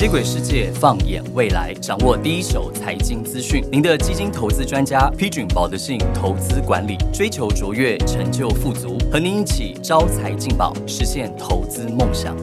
接轨世界，放眼未来，掌握第一手财经资讯。您的基金投资专家，批准保德信投资管理，追求卓越，成就富足，和您一起招财进宝，实现投资梦想。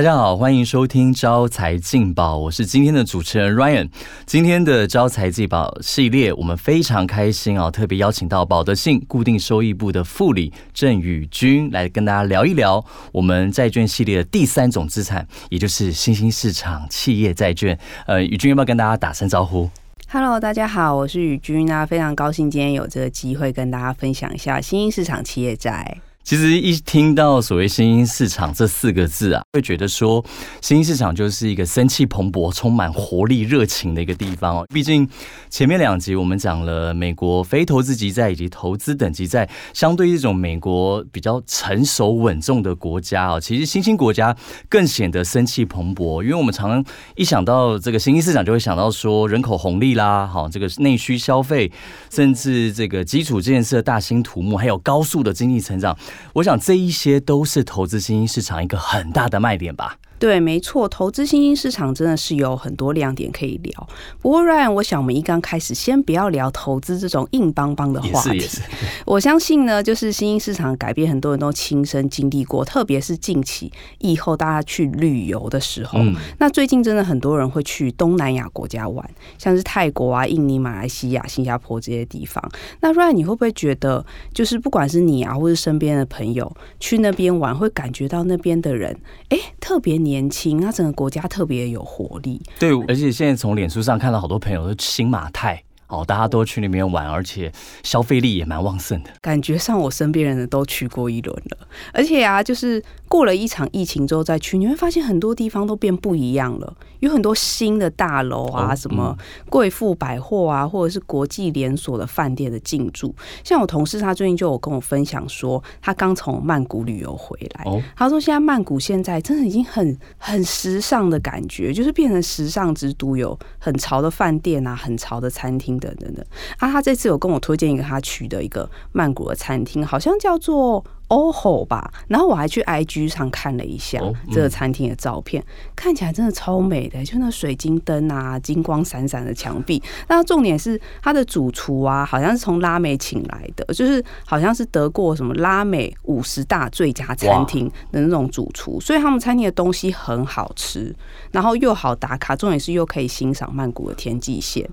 大家好，欢迎收听招财进宝，我是今天的主持人 Ryan。今天的招财进宝系列，我们非常开心啊，特别邀请到保德信固定收益部的副理郑宇君来跟大家聊一聊我们债券系列的第三种资产，也就是新兴市场企业债券。呃，宇君要不要跟大家打声招呼？Hello，大家好，我是宇君啊，非常高兴今天有这个机会跟大家分享一下新兴市场企业债。其实一听到所谓新兴市场这四个字啊，会觉得说新兴市场就是一个生气蓬勃、充满活力、热情的一个地方哦。毕竟前面两集我们讲了美国非投资级债以及投资等级债，相对这种美国比较成熟稳重的国家啊，其实新兴国家更显得生气蓬勃。因为我们常常一想到这个新兴市场，就会想到说人口红利啦，好这个内需消费，甚至这个基础建设大兴土木，还有高速的经济成长。我想这一些都是投资新兴市场一个很大的卖点吧。对，没错，投资新兴市场真的是有很多亮点可以聊。不过，Ryan，我想我们一刚开始先不要聊投资这种硬邦邦的话题。我相信呢，就是新兴市场改变，很多人都亲身经历过，特别是近期以后大家去旅游的时候。那最近真的很多人会去东南亚国家玩，像是泰国啊、印尼、马来西亚、新加坡这些地方。那 Ryan，你会不会觉得，就是不管是你啊，或是身边的朋友去那边玩，会感觉到那边的人，哎，特别年轻，那整个国家特别有活力。对，而且现在从脸书上看到好多朋友都新马泰。哦，大家都去那边玩，而且消费力也蛮旺盛的。感觉上，我身边人都去过一轮了。而且啊，就是过了一场疫情之后再去，你会发现很多地方都变不一样了。有很多新的大楼啊，什么贵妇百货啊，或者是国际连锁的饭店的进驻。像我同事，他最近就有跟我分享说，他刚从曼谷旅游回来。他说，现在曼谷现在真的已经很很时尚的感觉，就是变成时尚之都，有很潮的饭店啊，很潮的餐厅。等等等啊，他这次有跟我推荐一个他去的一个曼谷的餐厅，好像叫做。OHO 吧，然后我还去 IG 上看了一下这个餐厅的照片，看起来真的超美的，就那水晶灯啊，金光闪闪的墙壁。那重点是它的主厨啊，好像是从拉美请来的，就是好像是得过什么拉美五十大最佳餐厅的那种主厨，所以他们餐厅的东西很好吃，然后又好打卡，重点是又可以欣赏曼谷的天际线。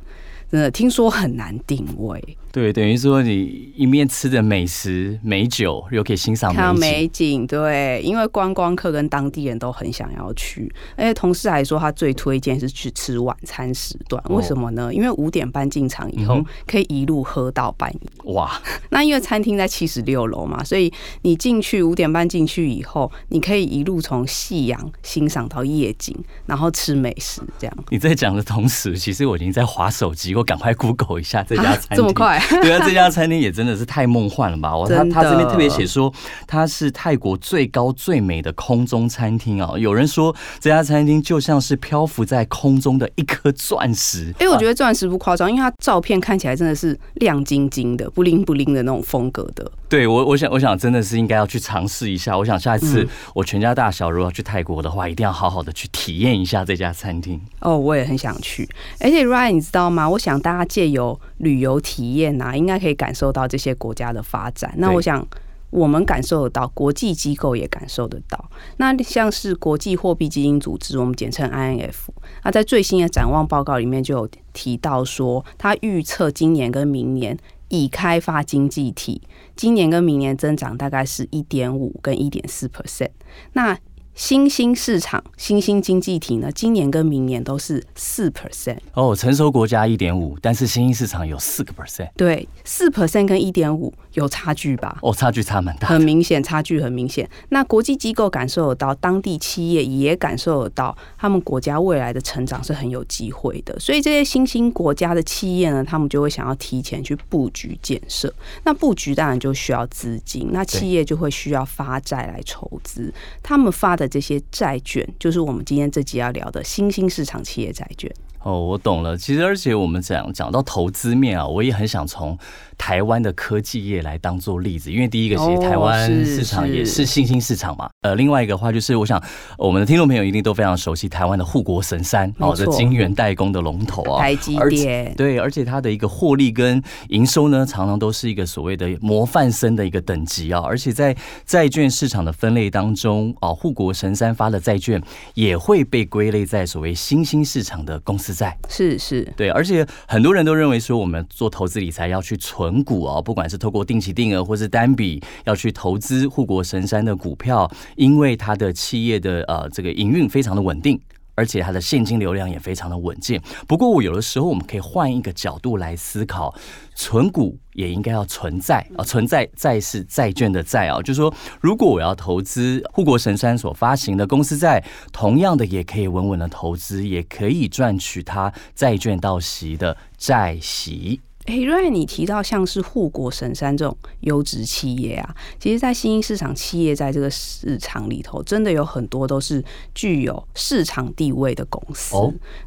真的听说很难定位。对，等于说你一面吃着美食美酒，又可以欣赏看美景。对，因为观光客跟当地人都很想要去，而且同事还说他最推荐是去吃晚餐时段。为什么呢？因为五点半进场以后，可以一路喝到半夜。哇！那因为餐厅在七十六楼嘛，所以你进去五点半进去以后，你可以一路从夕阳欣赏到夜景，然后吃美食。这样你在讲的同时，其实我已经在划手机，我赶快 Google 一下这家餐厅。这么快？对啊，这家餐厅也真的是太梦幻了吧！我他他这边特别写说，它是泰国最高最美的空中餐厅啊。有人说这家餐厅就像是漂浮在空中的一颗钻石。哎，我觉得钻石不夸张，因为它照片看起来真的是亮晶晶的、不灵不灵的那种风格的。对我，我想，我想真的是应该要去尝试一下。我想下一次我全家大小如果要去泰国的话，一定要好好的去体验一下这家餐厅。哦，我也很想去。而且 Ryan，你知道吗？我想大家借由旅游体验啊，应该可以感受到这些国家的发展。那我想我们感受得到，国际机构也感受得到。那像是国际货币基金组织，我们简称 INF，那在最新的展望报告里面就有提到说，它预测今年跟明年。已开发经济体今年跟明年增长大概是一点五跟一点四 percent，那。新兴市场、新兴经济体呢，今年跟明年都是四 percent 哦。成熟国家一点五，但是新兴市场有四个 percent。对，四 percent 跟一点五有差距吧？哦，差距差蛮大，很明显，差距很明显。那国际机构感受得到，当地企业也感受得到，他们国家未来的成长是很有机会的。所以这些新兴国家的企业呢，他们就会想要提前去布局建设。那布局当然就需要资金，那企业就会需要发债来筹资。他们发的。这些债券就是我们今天这集要聊的新兴市场企业债券。哦，我懂了。其实，而且我们讲讲到投资面啊，我也很想从台湾的科技业来当做例子，因为第一个，其实台湾市场也是新兴市场嘛。呃，另外一个话就是，我想我们的听众朋友一定都非常熟悉台湾的护国神山哦，这晶圆代工的龙头啊，台积电。对，而且它的一个获利跟营收呢，常常都是一个所谓的模范生的一个等级啊。而且在债券市场的分类当中啊，护国神山发的债券也会被归类在所谓新兴市场的公司。在是是，对，而且很多人都认为说，我们做投资理财要去存股哦，不管是透过定期定额或是单笔，要去投资护国神山的股票，因为它的企业的呃这个营运非常的稳定。而且它的现金流量也非常的稳健。不过，我有的时候我们可以换一个角度来思考，存股也应该要存在啊，存在债是债券的债啊，就是说，如果我要投资护国神山所发行的公司债，同样的也可以稳稳的投资，也可以赚取它债券到息的债息。哎，瑞，你提到像是护国神山这种优质企业啊，其实，在新兴市场企业在这个市场里头，真的有很多都是具有市场地位的公司。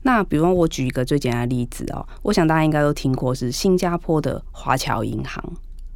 那比如我举一个最简单的例子哦，我想大家应该都听过，是新加坡的华侨银行。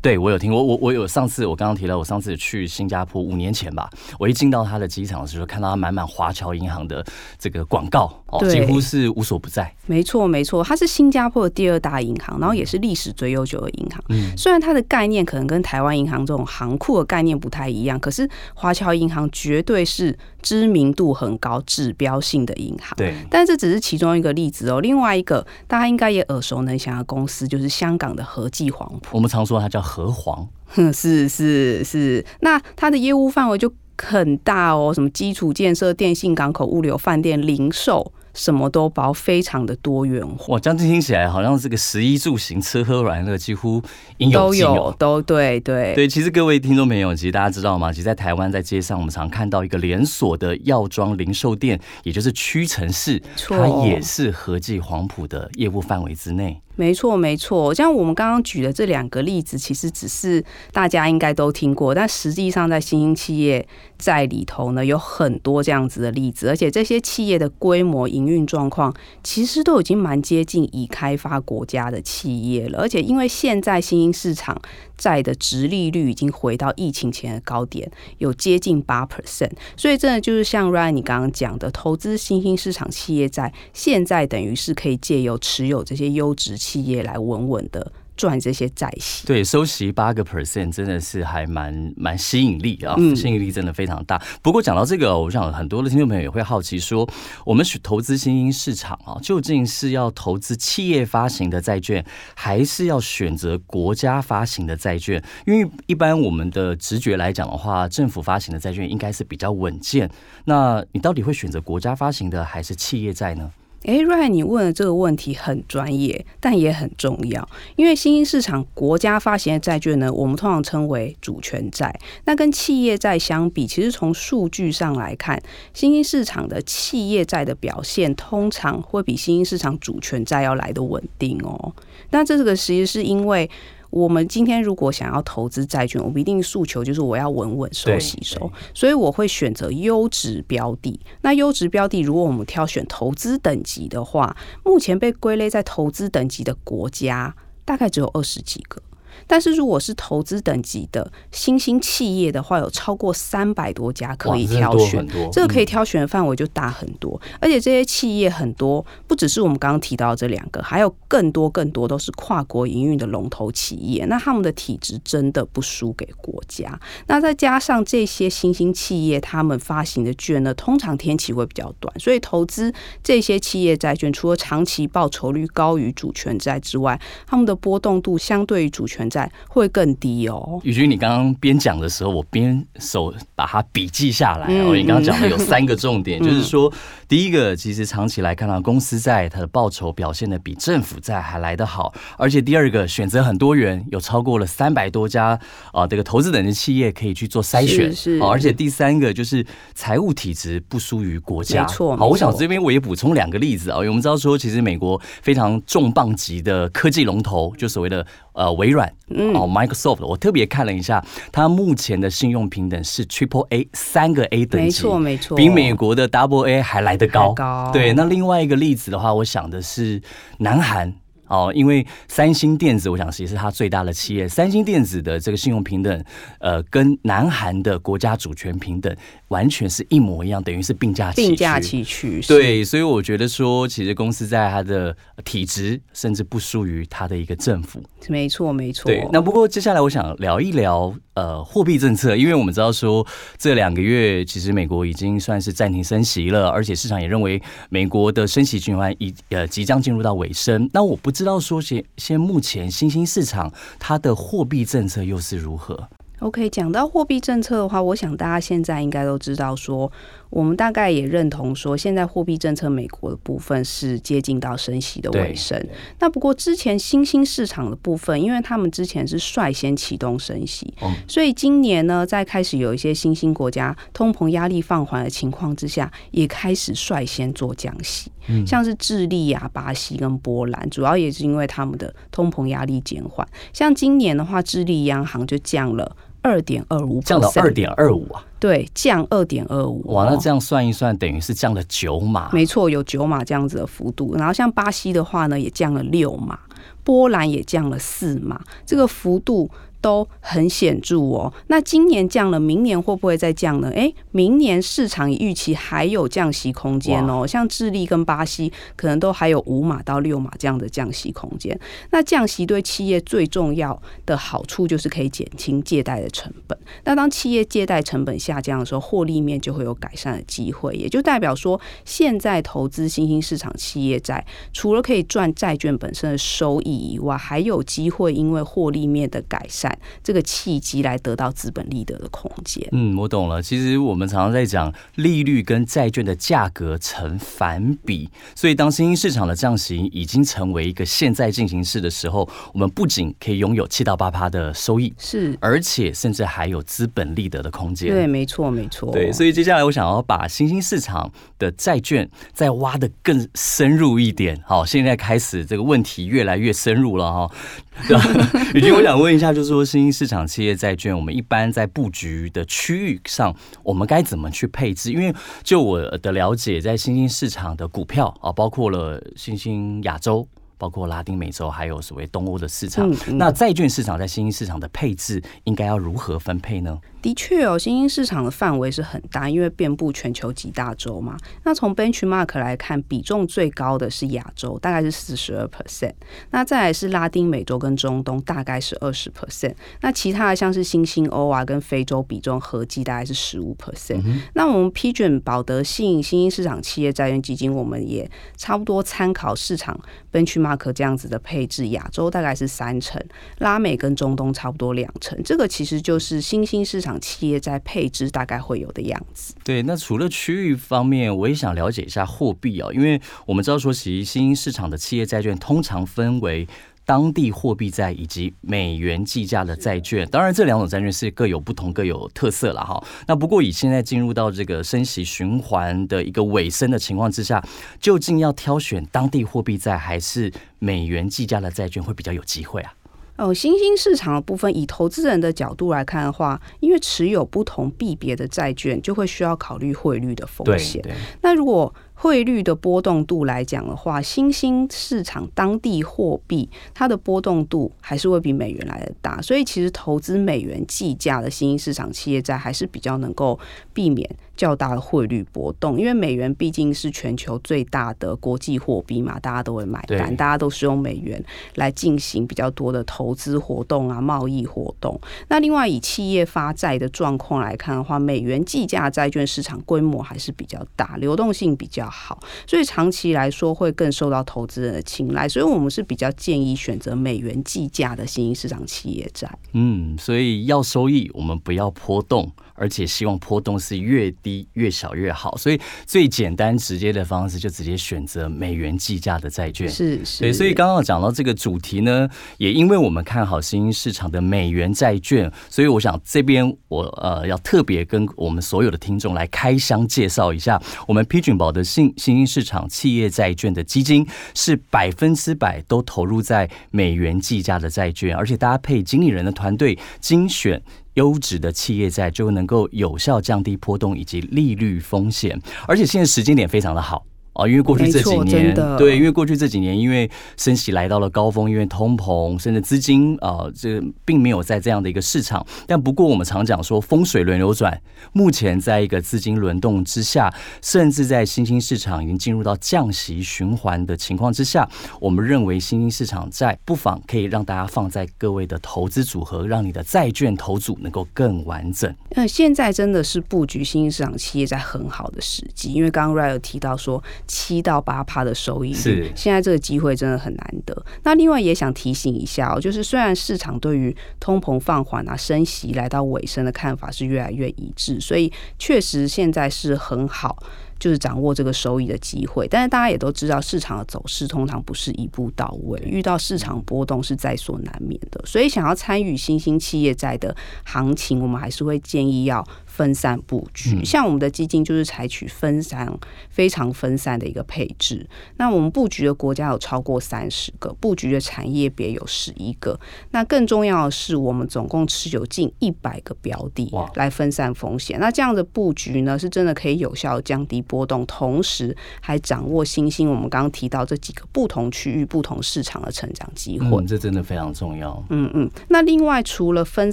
对，我有听，我我我有上次我刚刚提到，我上次去新加坡五年前吧，我一进到他的机场的时候，看到他满满华侨银行的这个广告，哦，几乎是无所不在。没错，没错，它是新加坡的第二大银行，然后也是历史最悠久的银行。嗯，虽然它的概念可能跟台湾银行这种行库的概念不太一样，可是华侨银行绝对是知名度很高、指标性的银行。对，但这只是其中一个例子哦。另外一个大家应该也耳熟能详的公司，就是香港的和记黄埔。我们常说它叫。和黄，是是是，那它的业务范围就很大哦，什么基础建设、电信、港口、物流、饭店、零售。什么都包，非常的多元化。哇，这样听起来好像这个食衣住行、吃喝玩乐几乎应有都有，都对对对。其实各位听众朋友，其实大家知道吗？其实，在台湾在街上，我们常看到一个连锁的药妆零售店，也就是屈臣氏，它也是合记黄埔的业务范围之内。没错，没错。像我们刚刚举的这两个例子，其实只是大家应该都听过，但实际上在新兴企业在里头呢，有很多这样子的例子，而且这些企业的规模、营运状况，其实都已经蛮接近已开发国家的企业了。而且因为现在新兴市场债的值利率已经回到疫情前的高点，有接近八 percent，所以真的就是像 Ryan 你刚刚讲的，投资新兴市场企业债，现在等于是可以借由持有这些优质。企业来稳稳的赚这些债息，对，收息八个 percent 真的是还蛮蛮吸引力啊，吸引力真的非常大。不过讲到这个，我想很多的听众朋友也会好奇说，我们去投资新兴市场啊，究竟是要投资企业发行的债券，还是要选择国家发行的债券？因为一般我们的直觉来讲的话，政府发行的债券应该是比较稳健。那你到底会选择国家发行的，还是企业债呢？哎，Ray，你问的这个问题很专业，但也很重要。因为新兴市场国家发行的债券呢，我们通常称为主权债。那跟企业债相比，其实从数据上来看，新兴市场的企业债的表现通常会比新兴市场主权债要来的稳定哦。那这个其实是因为。我们今天如果想要投资债券，我们一定诉求就是我要稳稳收吸收，所以我会选择优质标的。那优质标的，如果我们挑选投资等级的话，目前被归类在投资等级的国家，大概只有二十几个。但是如果是投资等级的新兴企业的话，有超过三百多家可以挑选，这个可以挑选的范围就大很多。而且这些企业很多，不只是我们刚刚提到这两个，还有更多更多都是跨国营运的龙头企业。那他们的体质真的不输给国家。那再加上这些新兴企业，他们发行的券呢，通常天期会比较短，所以投资这些企业债券，除了长期报酬率高于主权债之外，他们的波动度相对于主权。在会更低哦。宇君，你刚刚边讲的时候，我边手把它笔记下来哦。你刚刚讲的有三个重点，就是说，第一个，其实长期来看呢，公司债它的报酬表现的比政府债还来得好。而且第二个，选择很多元，有超过了三百多家啊，这个投资等级企业可以去做筛选。是。而且第三个就是财务体质不输于国家。没错。好，我想这边我也补充两个例子啊。因为我们知道说，其实美国非常重磅级的科技龙头，就所谓的。呃微软哦 Microsoft，我特别看了一下，它目前的信用平等是 Triple A 三个 A 等级，没错没错，比美国的 Double A 还来得高。高对，那另外一个例子的话，我想的是南韩。哦，因为三星电子，我想其实是它最大的企业。三星电子的这个信用平等，呃，跟南韩的国家主权平等完全是一模一样，等于是并驾并驾齐驱。对，所以我觉得说，其实公司在它的体制，甚至不输于它的一个政府。没错，没错。对，那不过接下来我想聊一聊呃货币政策，因为我们知道说这两个月其实美国已经算是暂停升息了，而且市场也认为美国的升息循环已呃即将进入到尾声。那我不知道说现现目前新兴市场它的货币政策又是如何？OK，讲到货币政策的话，我想大家现在应该都知道，说我们大概也认同说，现在货币政策美国的部分是接近到升息的尾声。那不过之前新兴市场的部分，因为他们之前是率先启动升息，所以今年呢，在开始有一些新兴国家通膨压力放缓的情况之下，也开始率先做降息。像是智利啊、巴西跟波兰，主要也是因为他们的通膨压力减缓。像今年的话，智利央行就降了。二点二五，降到二点二五啊？对，降二点二五。哇，那这样算一算，等于是降了九码。没错，有九码这样子的幅度。然后像巴西的话呢，也降了六码，波兰也降了四码，这个幅度。都很显著哦。那今年降了，明年会不会再降呢？诶，明年市场预期还有降息空间哦。像智利跟巴西，可能都还有五码到六码这样的降息空间。那降息对企业最重要的好处就是可以减轻借贷的成本。那当企业借贷成本下降的时候，获利面就会有改善的机会。也就代表说，现在投资新兴市场企业债，除了可以赚债券本身的收益以外，还有机会因为获利面的改善。这个契机来得到资本利得的空间。嗯，我懂了。其实我们常常在讲利率跟债券的价格成反比，所以当新兴市场的降息已经成为一个现在进行式的时候，我们不仅可以拥有七到八趴的收益，是，而且甚至还有资本利得的空间。对，没错，没错。对，所以接下来我想要把新兴市场的债券再挖的更深入一点。好，现在开始这个问题越来越深入了哈。雨君，我想问一下，就是说新兴市场企业债券，我们一般在布局的区域上，我们该怎么去配置？因为就我的了解，在新兴市场的股票啊，包括了新兴亚洲。包括拉丁美洲，还有所谓东欧的市场，那债券市场在新兴市场的配置应该要如何分配呢？的确哦，新兴市场的范围是很大，因为遍布全球几大洲嘛。那从 benchmark 来看，比重最高的是亚洲，大概是四十二 percent。那再来是拉丁美洲跟中东，大概是二十 percent。那其他的像是新兴欧啊跟非洲，比重合计大概是十五 percent。那我们批准保德信新兴市场企业债券基金，我们也差不多参考市场 benchmark 这样子的配置，亚洲大概是三成，拉美跟中东差不多两成。这个其实就是新兴市场。企业在配置大概会有的样子。对，那除了区域方面，我也想了解一下货币哦，因为我们知道说，其实新兴市场的企业债券通常分为当地货币债以及美元计价的债券。当然，这两种债券是各有不同、各有特色了哈。那不过以现在进入到这个升息循环的一个尾声的情况之下，究竟要挑选当地货币债还是美元计价的债券会比较有机会啊？哦，新兴市场的部分，以投资人的角度来看的话，因为持有不同币别的债券，就会需要考虑汇率的风险。那如果汇率的波动度来讲的话，新兴市场当地货币它的波动度还是会比美元来的大，所以其实投资美元计价的新兴市场企业债还是比较能够避免。较大的汇率波动，因为美元毕竟是全球最大的国际货币嘛，大家都会买单，大家都是用美元来进行比较多的投资活动啊、贸易活动。那另外以企业发债的状况来看的话，美元计价债券市场规模还是比较大，流动性比较好，所以长期来说会更受到投资人的青睐。所以我们是比较建议选择美元计价的新兴市场企业债。嗯，所以要收益，我们不要波动。而且希望波动是越低越小越好。所以最简单直接的方式就直接选择美元计价的债券。是是，对，所以刚刚讲到这个主题呢，也因为我们看好新兴市场的美元债券，所以我想这边我呃要特别跟我们所有的听众来开箱介绍一下，我们批准宝的新新兴市场企业债券的基金是百分之百都投入在美元计价的债券，而且搭配经理人的团队精选。优质的企业债就能够有效降低波动以及利率风险，而且现在时间点非常的好。哦，因为过去这几年，对，因为过去这几年，因为升息来到了高峰，因为通膨，甚至资金啊，这并没有在这样的一个市场。但不过，我们常讲说风水轮流转，目前在一个资金轮动之下，甚至在新兴市场已经进入到降息循环的情况之下，我们认为新兴市场债不妨可以让大家放在各位的投资组合，让你的债券投组能够更完整。那现在真的是布局新兴市场企业在很好的时机，因为刚刚 Ray 有提到说。七到八趴的收益率，现在这个机会真的很难得。那另外也想提醒一下哦，就是虽然市场对于通膨放缓啊、升息来到尾声的看法是越来越一致，所以确实现在是很好。就是掌握这个收益的机会，但是大家也都知道，市场的走势通常不是一步到位，遇到市场波动是在所难免的。所以，想要参与新兴企业债的行情，我们还是会建议要分散布局。像我们的基金就是采取分散、非常分散的一个配置。那我们布局的国家有超过三十个，布局的产业别有十一个。那更重要的是，我们总共持有近一百个标的来分散风险。那这样的布局呢，是真的可以有效降低。波动，同时还掌握新兴。我们刚刚提到这几个不同区域、不同市场的成长机会，这真的非常重要。嗯嗯。那另外，除了分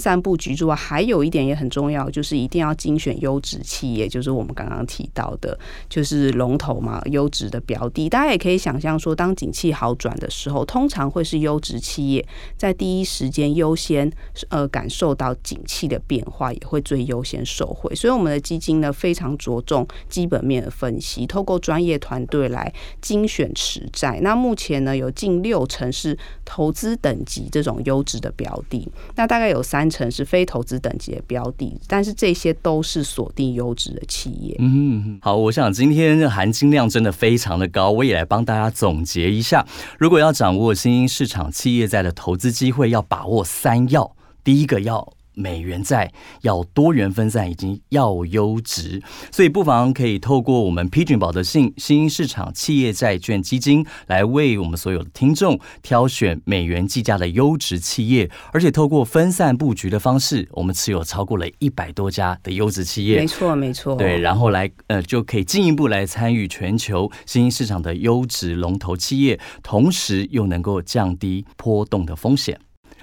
散布局之外，还有一点也很重要，就是一定要精选优质企业，就是我们刚刚提到的，就是龙头嘛，优质的标的。大家也可以想象说，当景气好转的时候，通常会是优质企业在第一时间优先呃感受到景气的变化，也会最优先受惠。所以，我们的基金呢，非常着重基本面的。分析，透过专业团队来精选持债。那目前呢，有近六成是投资等级这种优质的标的，那大概有三成是非投资等级的标的，但是这些都是锁定优质的企业。嗯，好，我想今天含金量真的非常的高，我也来帮大家总结一下。如果要掌握新兴市场企业在的投资机会，要把握三要，第一个要。美元债要多元分散，以及要优质，所以不妨可以透过我们批准保德信新兴市场企业债券基金，来为我们所有的听众挑选美元计价的优质企业，而且透过分散布局的方式，我们持有超过了一百多家的优质企业，没错没错，对，然后来呃就可以进一步来参与全球新兴市场的优质龙头企业，同时又能够降低波动的风险。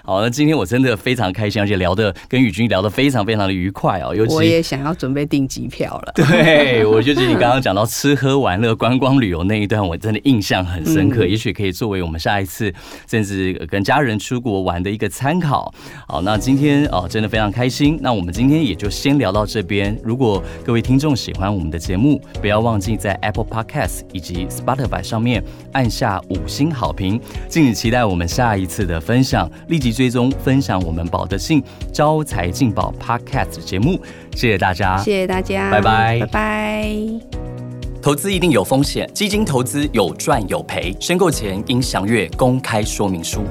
好，那今天我真的非常开心，而且聊的跟宇君聊的非常非常的愉快哦。尤其我也想要准备订机票了。对，我就觉得你刚刚讲到吃喝玩乐、观光旅游那一段，我真的印象很深刻。也许可以作为我们下一次甚至跟家人出国玩的一个参考。好，那今天哦，真的非常开心。那我们今天也就先聊到这边。如果各位听众喜欢我们的节目，不要忘记在 Apple Podcast 以及 Spotify 上面按下五星好评。敬请期待我们下一次的分享，立即。追踪分享我们宝德信招财进宝 Podcast 节目，谢谢大家，谢谢大家，拜拜，拜拜。投资一定有风险，基金投资有赚有赔，申购前应详阅公开说明书。